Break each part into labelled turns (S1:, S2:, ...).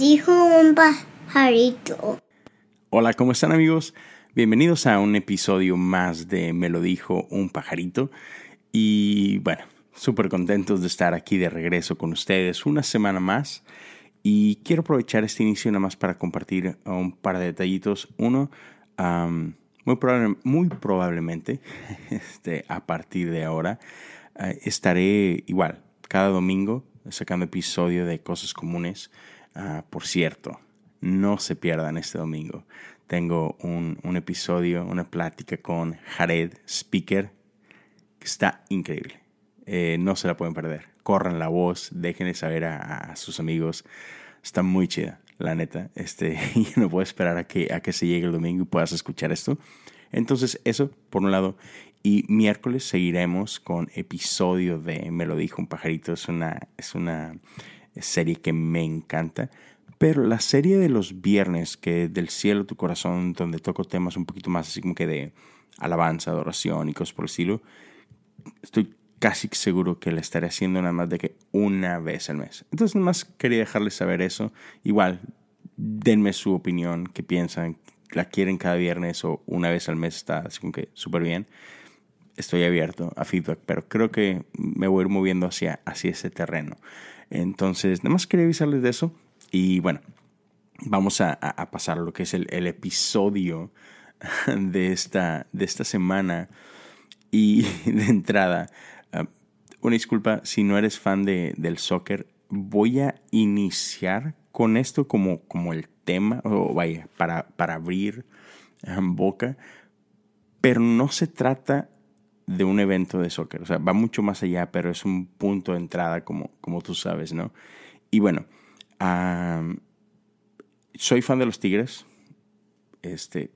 S1: dijo un pajarito.
S2: Hola, ¿cómo están amigos? Bienvenidos a un episodio más de Me lo dijo un pajarito. Y bueno, súper contentos de estar aquí de regreso con ustedes una semana más. Y quiero aprovechar este inicio nada más para compartir un par de detallitos. Uno, muy, muy probablemente este, a partir de ahora eh, estaré igual cada domingo sacando episodio de Cosas Comunes. Ah, por cierto, no se pierdan este domingo. Tengo un, un, episodio, una plática con Jared Speaker, que está increíble. Eh, no se la pueden perder. Corran la voz, déjenle saber a, sus amigos. Está muy chida, la neta. Este, no puedo esperar a que, a que se llegue el domingo y puedas escuchar esto. Entonces, eso, por un lado. Y miércoles seguiremos con episodio de Me lo dijo un pajarito. Es una, es una serie que me encanta. Pero la serie de los viernes, que del cielo tu corazón, donde toco temas un poquito más así como que de alabanza, adoración y cosas por el estilo, estoy casi seguro que la estaré haciendo nada más de que una vez al mes. Entonces nada más quería dejarles saber eso. Igual, denme su opinión, qué piensan, la quieren cada viernes o una vez al mes está así como que súper bien estoy abierto a feedback, pero creo que me voy a ir moviendo hacia, hacia ese terreno. Entonces, nada más quería avisarles de eso. Y bueno, vamos a, pasar a lo que es el, episodio de esta, de esta semana. Y de entrada, ah, una disculpa si no eres fan de, del soccer. Voy a iniciar con esto como, como el tema, o vaya, para, para abrir ah, boca. Pero no se trata de un evento de soccer. O sea, va mucho más allá, pero es un punto de entrada, como, como tú sabes, ¿no? Y bueno, soy fan de los Tigres. Este,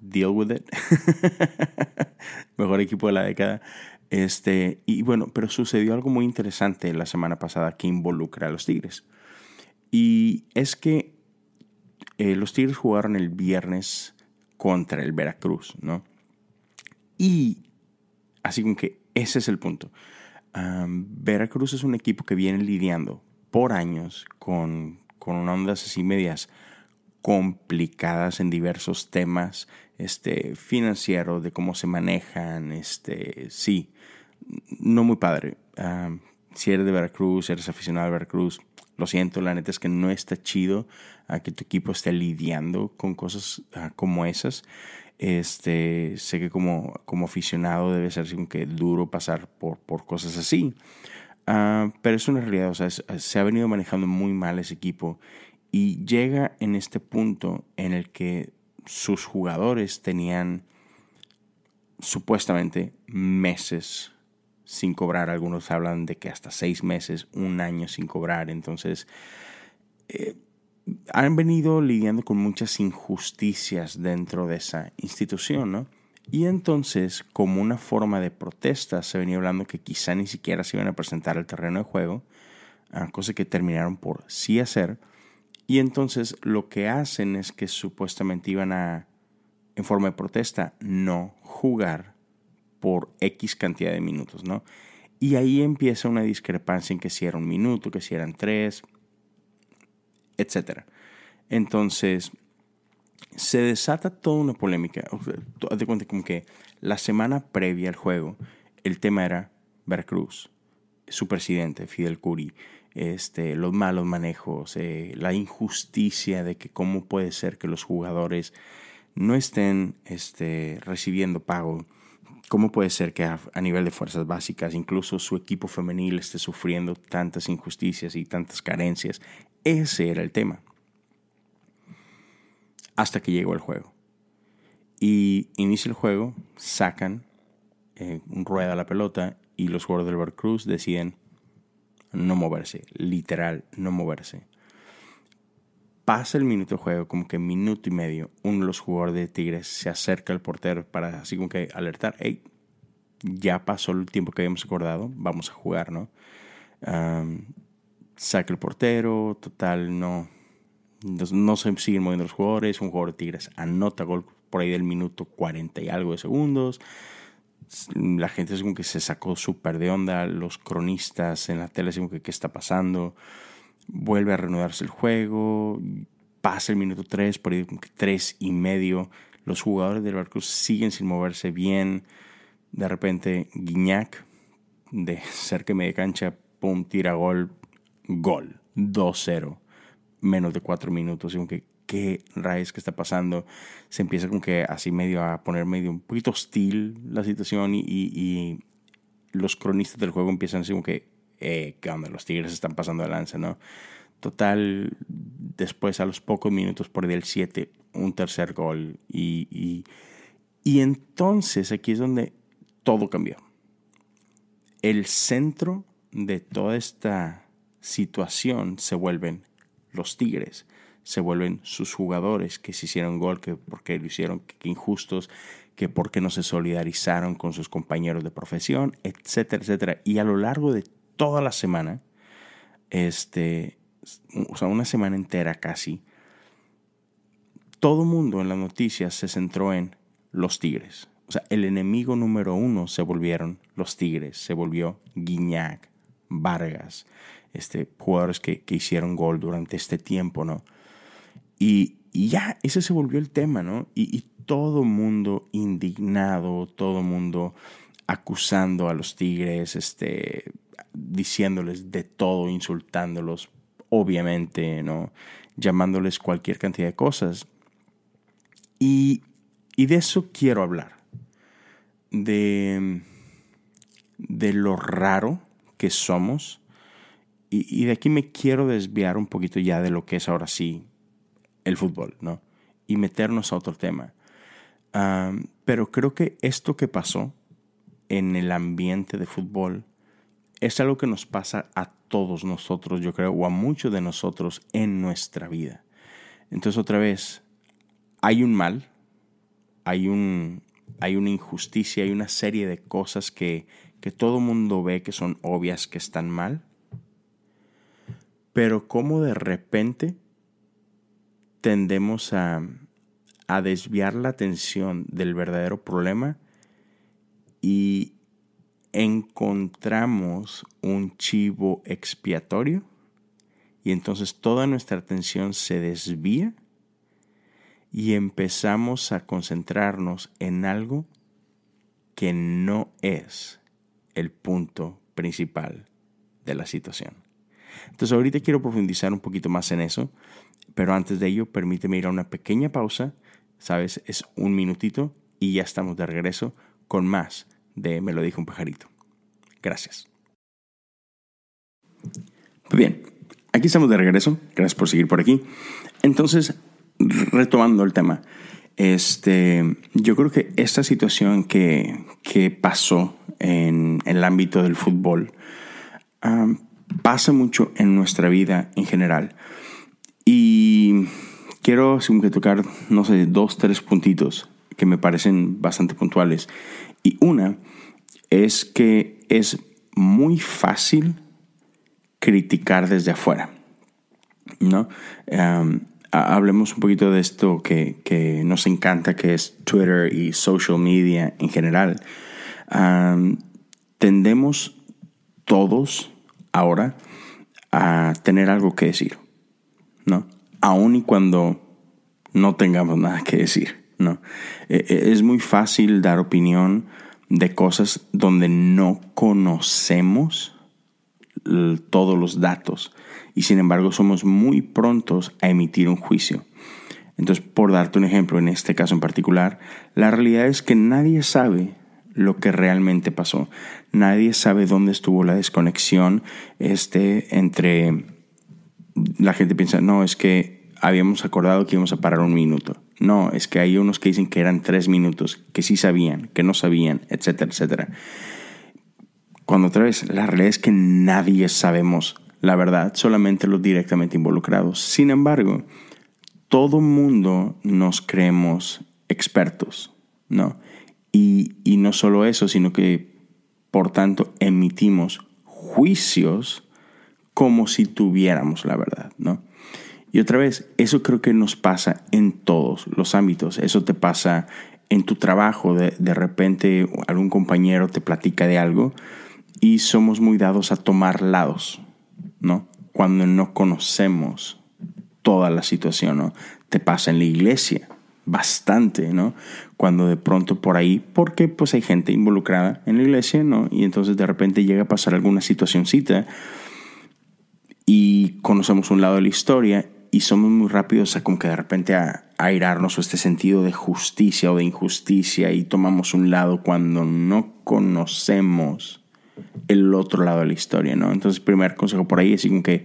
S2: deal with it. Mejor equipo de la década. Este, y bueno, pero sucedió algo muy interesante la semana pasada que involucra a los Tigres. Y es que eh, los Tigres jugaron el viernes contra el Veracruz, ¿no? Y Así que ese es el punto. Veracruz es un equipo que viene lidiando por años con, con ondas así medias complicadas en diversos temas este, financieros, de cómo se manejan, este, sí, no muy padre. si eres de Veracruz, eres aficionado a Veracruz, lo siento, la neta es que no está chido que tu equipo esté lidiando con cosas ah, como esas. Este, sé que como, como aficionado debe ser que duro pasar por, por cosas así. Ah, pero es una realidad, sea, se ha venido manejando muy mal ese equipo y llega en este punto en el que sus jugadores tenían supuestamente meses sin cobrar. Algunos hablan de que hasta seis meses, un año sin cobrar. Entonces, eh, han venido lidiando con muchas injusticias dentro de esa institución, ¿no? Y entonces, como una forma de protesta, se venía hablando que quizá ni siquiera se iban a presentar al terreno de juego, ah, cosa que terminaron por sí hacer. Y entonces lo que hacen es que supuestamente iban a, en forma de protesta, no jugar por X cantidad de minutos, ¿no? Y ahí empieza una discrepancia en que si era un minuto, que si eran tres, etc. Entonces, se desata toda una polémica. Haz de cuenta como que la semana previa al juego, el tema era Veracruz, su presidente, Fidel Curi, este, los malos manejos, eh, la injusticia de que cómo puede ser que los jugadores no estén este, recibiendo pago. ¿Cómo puede ser que a, nivel de fuerzas básicas, incluso su equipo femenil esté sufriendo tantas injusticias y tantas carencias? Ese era el tema. Hasta que llegó el juego. Y inicia el juego, sacan eh, rueda la pelota y los jugadores del Veracruz deciden no moverse, literal, no moverse. Pasa el minuto de juego, como que minuto y medio, uno de los jugadores de Tigres se acerca al portero para así como que alertar, hey, ya pasó el tiempo que habíamos acordado, vamos a jugar, ¿no? Saca el portero, total, no, no, se siguen moviendo los jugadores, un jugador de Tigres anota gol por ahí del minuto 40 y algo de segundos. La gente es como que se sacó súper de onda, los cronistas en la tele es como que qué está pasando. vuelve a reanudarse el juego, pasa el minuto 3, por ahí 3 y medio, los jugadores del Veracruz siguen sin moverse bien, de repente Guiñac, de cerca de media cancha, pum, tira gol, gol, 2-0, menos de 4 minutos, y aunque qué rayos que está pasando, se empieza como que así medio a poner medio un poquito hostil la situación y, y, los cronistas del juego empiezan así como que, eh, ¿qué onda? Los Tigres están pasando de lanza, ¿no? Total, después a los pocos minutos por el 7, un tercer gol. Y, y, y entonces aquí es donde todo cambió. El centro de toda esta situación se vuelven los Tigres, se vuelven sus jugadores que se hicieron gol, que porque lo hicieron, que injustos, que porque no se solidarizaron con sus compañeros de profesión, etcétera, etcétera. Y a lo largo de toda la semana, este, o sea, una semana entera casi, todo mundo en las noticias se centró en los Tigres. O sea, el enemigo número uno se volvieron los Tigres, se volvió Guiñac, Vargas, este, jugadores que, hicieron gol durante este tiempo, ¿no? Y, ya, ese se volvió el tema, ¿no? Y, y todo mundo indignado, todo mundo acusando a los Tigres, este, diciéndoles de todo, insultándolos, obviamente, ¿no? Llamándoles cualquier cantidad de cosas. Y, de eso quiero hablar. De, de lo raro que somos. Y, de aquí me quiero desviar un poquito ya de lo que es ahora sí el fútbol, ¿no? Y meternos a otro tema. pero creo que esto que pasó en el ambiente de fútbol es algo que nos pasa a todos nosotros, yo creo, o a muchos de nosotros en nuestra vida. Entonces, otra vez, hay un mal, hay, un, hay una injusticia, hay una serie de cosas que, que todo mundo ve que son obvias, que están mal, pero cómo de repente tendemos a, a desviar la atención del verdadero problema y encontramos un chivo expiatorio y entonces toda nuestra atención se desvía y empezamos a concentrarnos en algo que no es el punto principal de la situación. Entonces ahorita quiero profundizar un poquito más en eso, pero antes de ello permíteme ir a una pequeña pausa, sabes, es un minutito y ya estamos de regreso con más de Me lo dijo un pajarito. Gracias. Muy bien, aquí estamos de regreso. Gracias por seguir por aquí. Entonces, retomando el tema, este, yo creo que esta situación que, que pasó en, el ámbito del fútbol pasa mucho en nuestra vida en general. Y quiero que tocar, no sé, dos, tres puntitos que me parecen bastante puntuales. Y una es que es muy fácil criticar desde afuera. ¿no? hablemos un poquito de esto que, nos encanta, que es Twitter y social media en general. tendemos todos ahora a tener algo que decir, ¿no? Aun y cuando no tengamos nada que decir, ¿no? E, e, es muy fácil dar opinión de cosas donde no conocemos todos los datos y sin embargo somos muy prontos a emitir un juicio. Entonces, por darte un ejemplo, en este caso en particular, la realidad es que nadie sabe lo que realmente pasó. Nadie sabe dónde estuvo la desconexión este, entre... La gente piensa, no, es que habíamos acordado que íbamos a parar un minuto. No, es que hay unos que dicen que eran tres minutos, que sí sabían, que no sabían, etcétera, etcétera. Cuando otra vez, la realidad es que nadie sabemos la verdad, solamente los directamente involucrados. Sin embargo, todo mundo nos creemos expertos, ¿no? Y, y no solo eso, sino que, por tanto, emitimos juicios como si tuviéramos la verdad, ¿no? Y otra vez, eso creo que nos pasa en todos los ámbitos. Eso te pasa en tu trabajo. De, de repente algún compañero te platica de algo y somos muy dados a tomar lados, ¿no? cuando no conocemos toda la situación, ¿no? Te pasa en la iglesia bastante, ¿no? Cuando de pronto por ahí, porque pues hay gente involucrada en la iglesia, ¿no? Y entonces de repente llega a pasar alguna situacióncita y conocemos un lado de la historia y somos muy rápidos a como que de repente a, airarnos o este sentido de justicia o de injusticia y tomamos un lado cuando no conocemos el otro lado de la historia, ¿no? Entonces, primer consejo por ahí es como que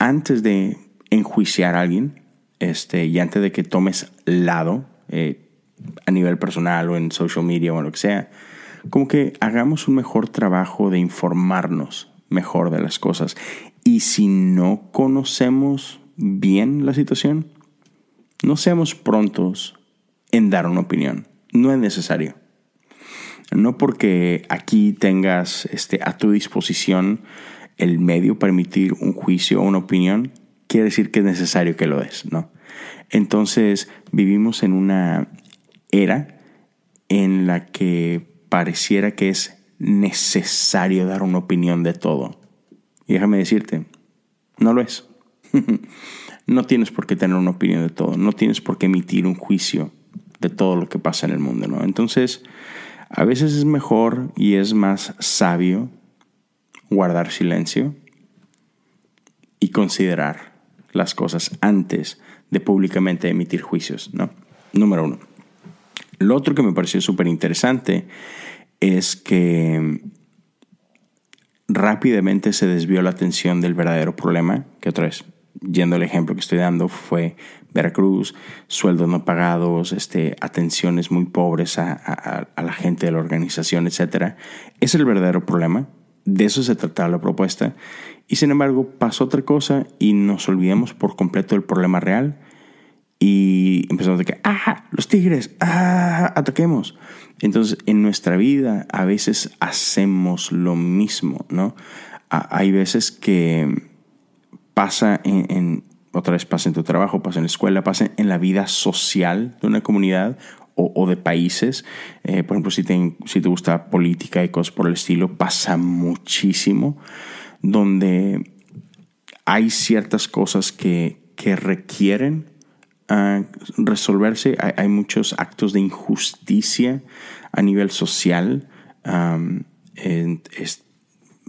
S2: antes de enjuiciar a alguien, este, y antes de que tomes lado eh, a nivel personal o en social media o en lo que sea, como que hagamos un mejor trabajo de informarnos mejor de las cosas. Y si no conocemos bien la situación, no seamos prontos en dar una opinión. No es necesario. No porque aquí tengas este, a tu disposición el medio para emitir un juicio o una opinión, quiere decir que es necesario que lo des, ¿no? Entonces vivimos en una era en la que pareciera que es necesario dar una opinión de todo. Y déjame decirte, no lo es. no tienes por qué tener una opinión de todo, no tienes por qué emitir un juicio de todo lo que pasa en el mundo, ¿no? Entonces, a veces es mejor y es más sabio guardar silencio y considerar las cosas antes de públicamente emitir juicios, ¿no? Número uno. Lo otro que me pareció súper interesante es que rápidamente se desvió la atención del verdadero problema, que otra vez, yendo al ejemplo que estoy dando, fue Veracruz, sueldos no pagados, este, atenciones muy pobres a, la gente de la organización, etc. Es el verdadero problema. De eso se trataba la propuesta. Y sin embargo, pasó otra cosa y nos olvidamos por completo del problema real. Y empezamos de que, ¡ah! Los tigres, ¡ah! Ataquemos. Entonces, en nuestra vida a veces hacemos lo mismo, ¿no? Hay veces que pasa en, otra vez pasa en tu trabajo, pasa en la escuela, pasa en la vida social de una comunidad o, de países. Eh, por ejemplo, si te, si te gusta política y cosas por el estilo, pasa muchísimo, donde hay ciertas cosas que, que requieren uh, resolverse. Hay, muchos actos de injusticia a nivel social.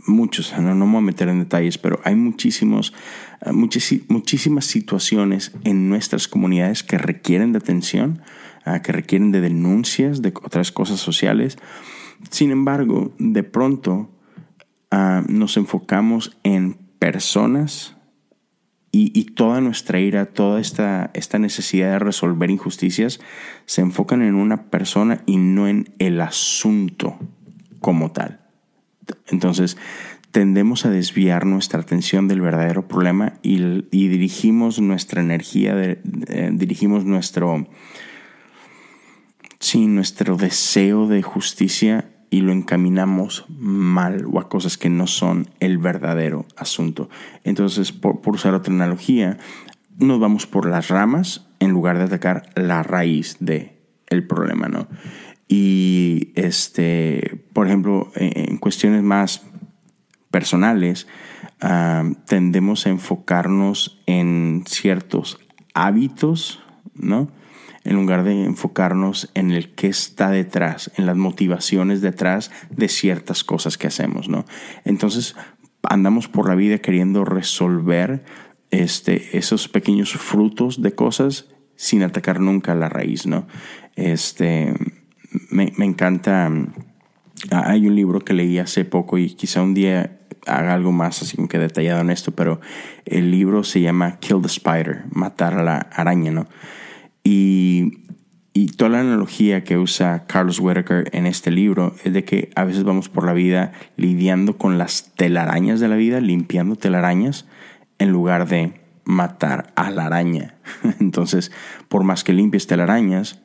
S2: Muchos, no, no me voy a meter en detalles, pero hay muchísimos, eh, muchísimas situaciones en nuestras comunidades que requieren de atención, eh, que requieren de denuncias, de otras cosas sociales. Sin embargo, de pronto eh, nos enfocamos en personas y, toda nuestra ira, toda esta, esta necesidad de resolver injusticias se enfocan en una persona y no en el asunto como tal. Entonces, tendemos a desviar nuestra atención del verdadero problema y, dirigimos nuestra energía, dirigimos nuestro, sí, nuestro deseo de justicia y lo encaminamos mal o a cosas que no son el verdadero asunto. Entonces, por, usar otra analogía, nos vamos por las ramas en lugar de atacar la raíz de el problema, ¿no? Y este, por ejemplo, en cuestiones más personales, ah, tendemos a enfocarnos en ciertos hábitos, ¿no? En lugar de enfocarnos en el qué está detrás, en las motivaciones detrás de ciertas cosas que hacemos, ¿no? Entonces, andamos por la vida queriendo resolver este, esos pequeños frutos de cosas sin atacar nunca la raíz, ¿no? Este, me, encanta. Ah, hay un libro que leí hace poco y quizá un día haga algo más así como que detallado en esto, pero el libro se llama Kill the Spider, matar a la araña, ¿no? Y, y toda la analogía que usa Carlos Whitaker en este libro es de que a veces vamos por la vida lidiando con las telarañas de la vida, limpiando telarañas, en lugar de matar a la araña. Entonces, por más que limpies telarañas,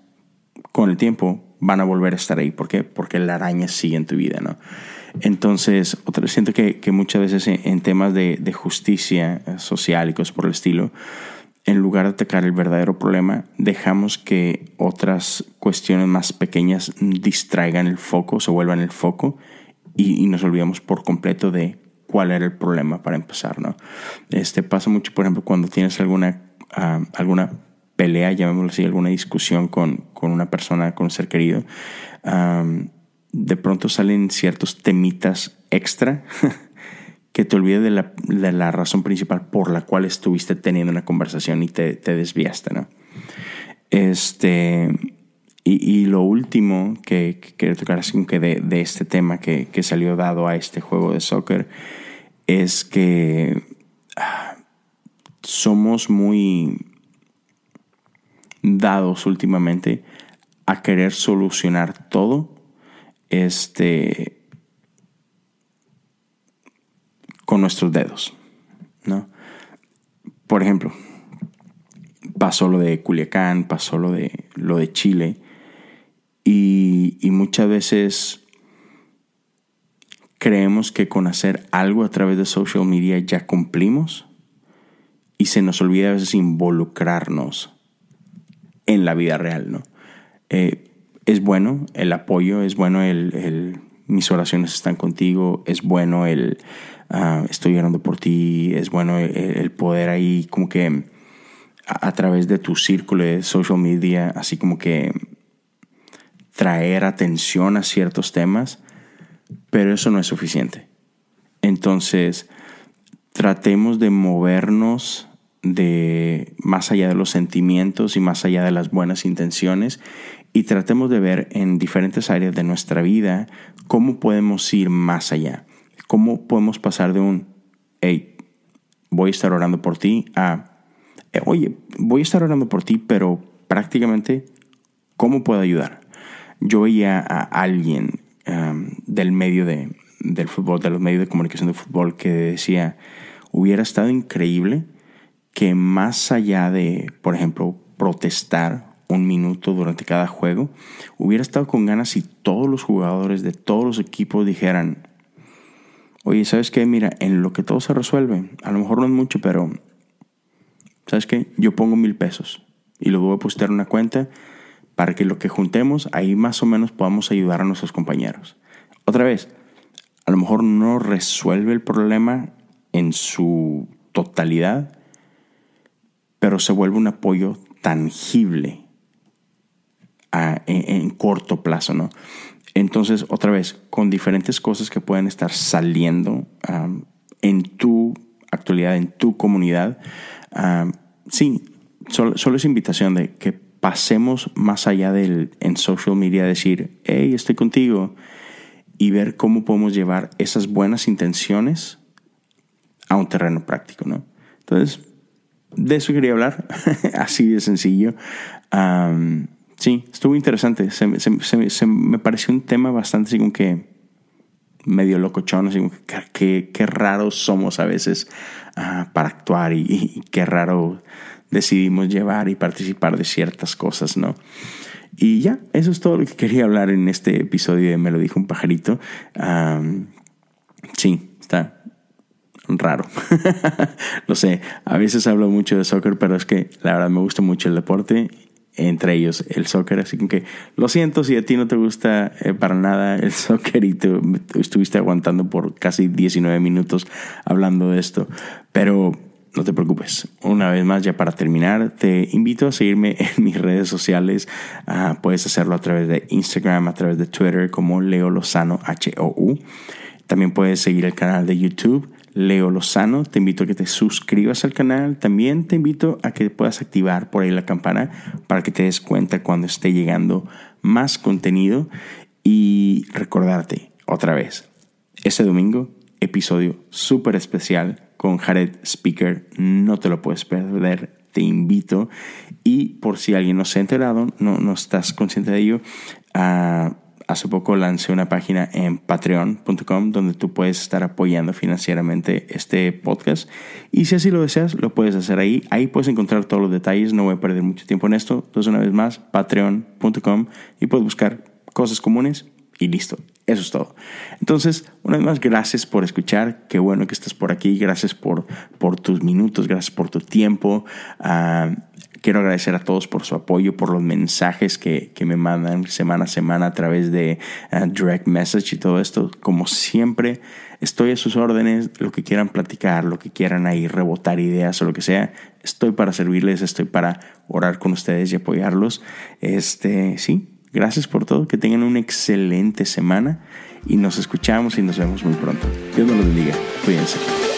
S2: con el tiempo van a volver a estar ahí. ¿Por qué? Porque la araña sigue en tu vida, ¿no? Entonces, otra, siento que, muchas veces en, temas de, justicia social y cosas por el estilo, en lugar de atacar el verdadero problema, dejamos que otras cuestiones más pequeñas distraigan el foco, se vuelvan el foco y, y nos olvidamos por completo de cuál era el problema para empezar, ¿no? Este pasa mucho, por ejemplo, cuando tienes alguna, ah, alguna pelea, llamémoslo así, alguna discusión con, con una persona, con un ser querido, de pronto salen ciertos temitas extra que te olvide de la, de la, razón principal por la cual estuviste teniendo una conversación y te, te desviaste, ¿no? Este, y, y, lo último que, que quiero tocar así que de, de este tema que, que, salió dado a este juego de soccer es que ah, somos muy dados últimamente a querer solucionar todo este con nuestros dedos, ¿no? Por ejemplo, pasó lo de Culiacán, pasó lo de, lo de Chile, y, muchas veces creemos que con hacer algo a través de social media ya cumplimos y se nos olvida a veces involucrarnos en la vida real, ¿no? Eh, es bueno el apoyo, es bueno el, mis oraciones están contigo, es bueno el uh, estoy orando por ti, es bueno el, el poder ahí como que a, a, través de tu círculo de social media, así como que traer atención a ciertos temas, pero eso no es suficiente. Entonces, tratemos de movernos de más allá de los sentimientos y más allá de las buenas intenciones y tratemos de ver en diferentes áreas de nuestra vida cómo podemos ir más allá, cómo podemos pasar de un, hey, voy a estar orando por ti a, eh, oye, voy a estar orando por ti, pero prácticamente, ¿cómo puedo ayudar? Yo veía a alguien del medio de, del fútbol, de los medios de comunicación de fútbol, que decía, hubiera estado increíble que más allá de, por ejemplo, protestar un minuto durante cada juego, hubiera estado con ganas si todos los jugadores de todos los equipos dijeran, oye, ¿sabes qué? Mira, en lo que todo se resuelve, a lo mejor no es mucho, pero, ¿sabes qué? Yo pongo mil pesos y lo voy a postear en una cuenta para que lo que juntemos, ahí más o menos podamos ayudar a nuestros compañeros. Otra vez, a lo mejor no resuelve el problema en su totalidad, pero se vuelve un apoyo tangible en, corto plazo, ¿no? Entonces, otra vez, con diferentes cosas que pueden estar saliendo en tu actualidad, en tu comunidad, sí, solo, solo, es invitación de que pasemos más allá del en social media, decir, hey, estoy contigo, y ver cómo podemos llevar esas buenas intenciones a un terreno práctico, ¿no? Entonces, de eso quería hablar, así de sencillo. Um, sí, estuvo interesante. Se, se, se, se, me pareció un tema bastante así como que medio locochón, así como que qué, qué raros somos a veces uh, para actuar y, y, qué raro decidimos llevar y participar de ciertas cosas, ¿no? Y ya, eso es todo lo que quería hablar en este episodio de Me lo dijo un pajarito. Um, sí, está, raro. lo sé, a veces hablo mucho de soccer, pero es que la verdad me gusta mucho el deporte, entre ellos el soccer, así que lo siento si a ti no te gusta eh, para nada el soccer y tú estuviste aguantando por casi 19 minutos hablando de esto, pero no te preocupes. Una vez más, ya para terminar, te invito a seguirme en mis redes sociales. Uh, puedes hacerlo a través de Instagram, a través de Twitter como Leo Lozano H-O-U. También puedes seguir el canal de YouTube Leo Lozano. Te invito a que te suscribas al canal. También te invito a que puedas activar por ahí la campana para que te des cuenta cuando esté llegando más contenido. Y recordarte otra vez, este domingo, episodio súper especial con Jared Speaker. No te lo puedes perder. Te invito. Y por si alguien no se ha enterado, no, no estás consciente de ello, a hace poco lancé una página en patreon.com donde tú puedes estar apoyando financieramente este podcast. Y si así lo deseas, lo puedes hacer ahí. Ahí puedes encontrar todos los detalles. No voy a perder mucho tiempo en esto. Entonces, una vez más, patreon.com y puedes buscar cosas comunes y listo. Eso es todo. Entonces, una vez más, gracias por escuchar. Qué bueno que estás por aquí. Gracias por, por tus minutos. Gracias por tu tiempo. Uh, quiero agradecer a todos por su apoyo, por los mensajes que, me mandan semana a semana a través de uh, direct message y todo esto. Como siempre, estoy a sus órdenes, lo que quieran platicar, lo que quieran ahí, rebotar ideas o lo que sea. Estoy para servirles, estoy para orar con ustedes y apoyarlos. Este, sí, gracias por todo, que tengan una excelente semana y nos escuchamos y nos vemos muy pronto. Dios nos lo bendiga. Cuídense.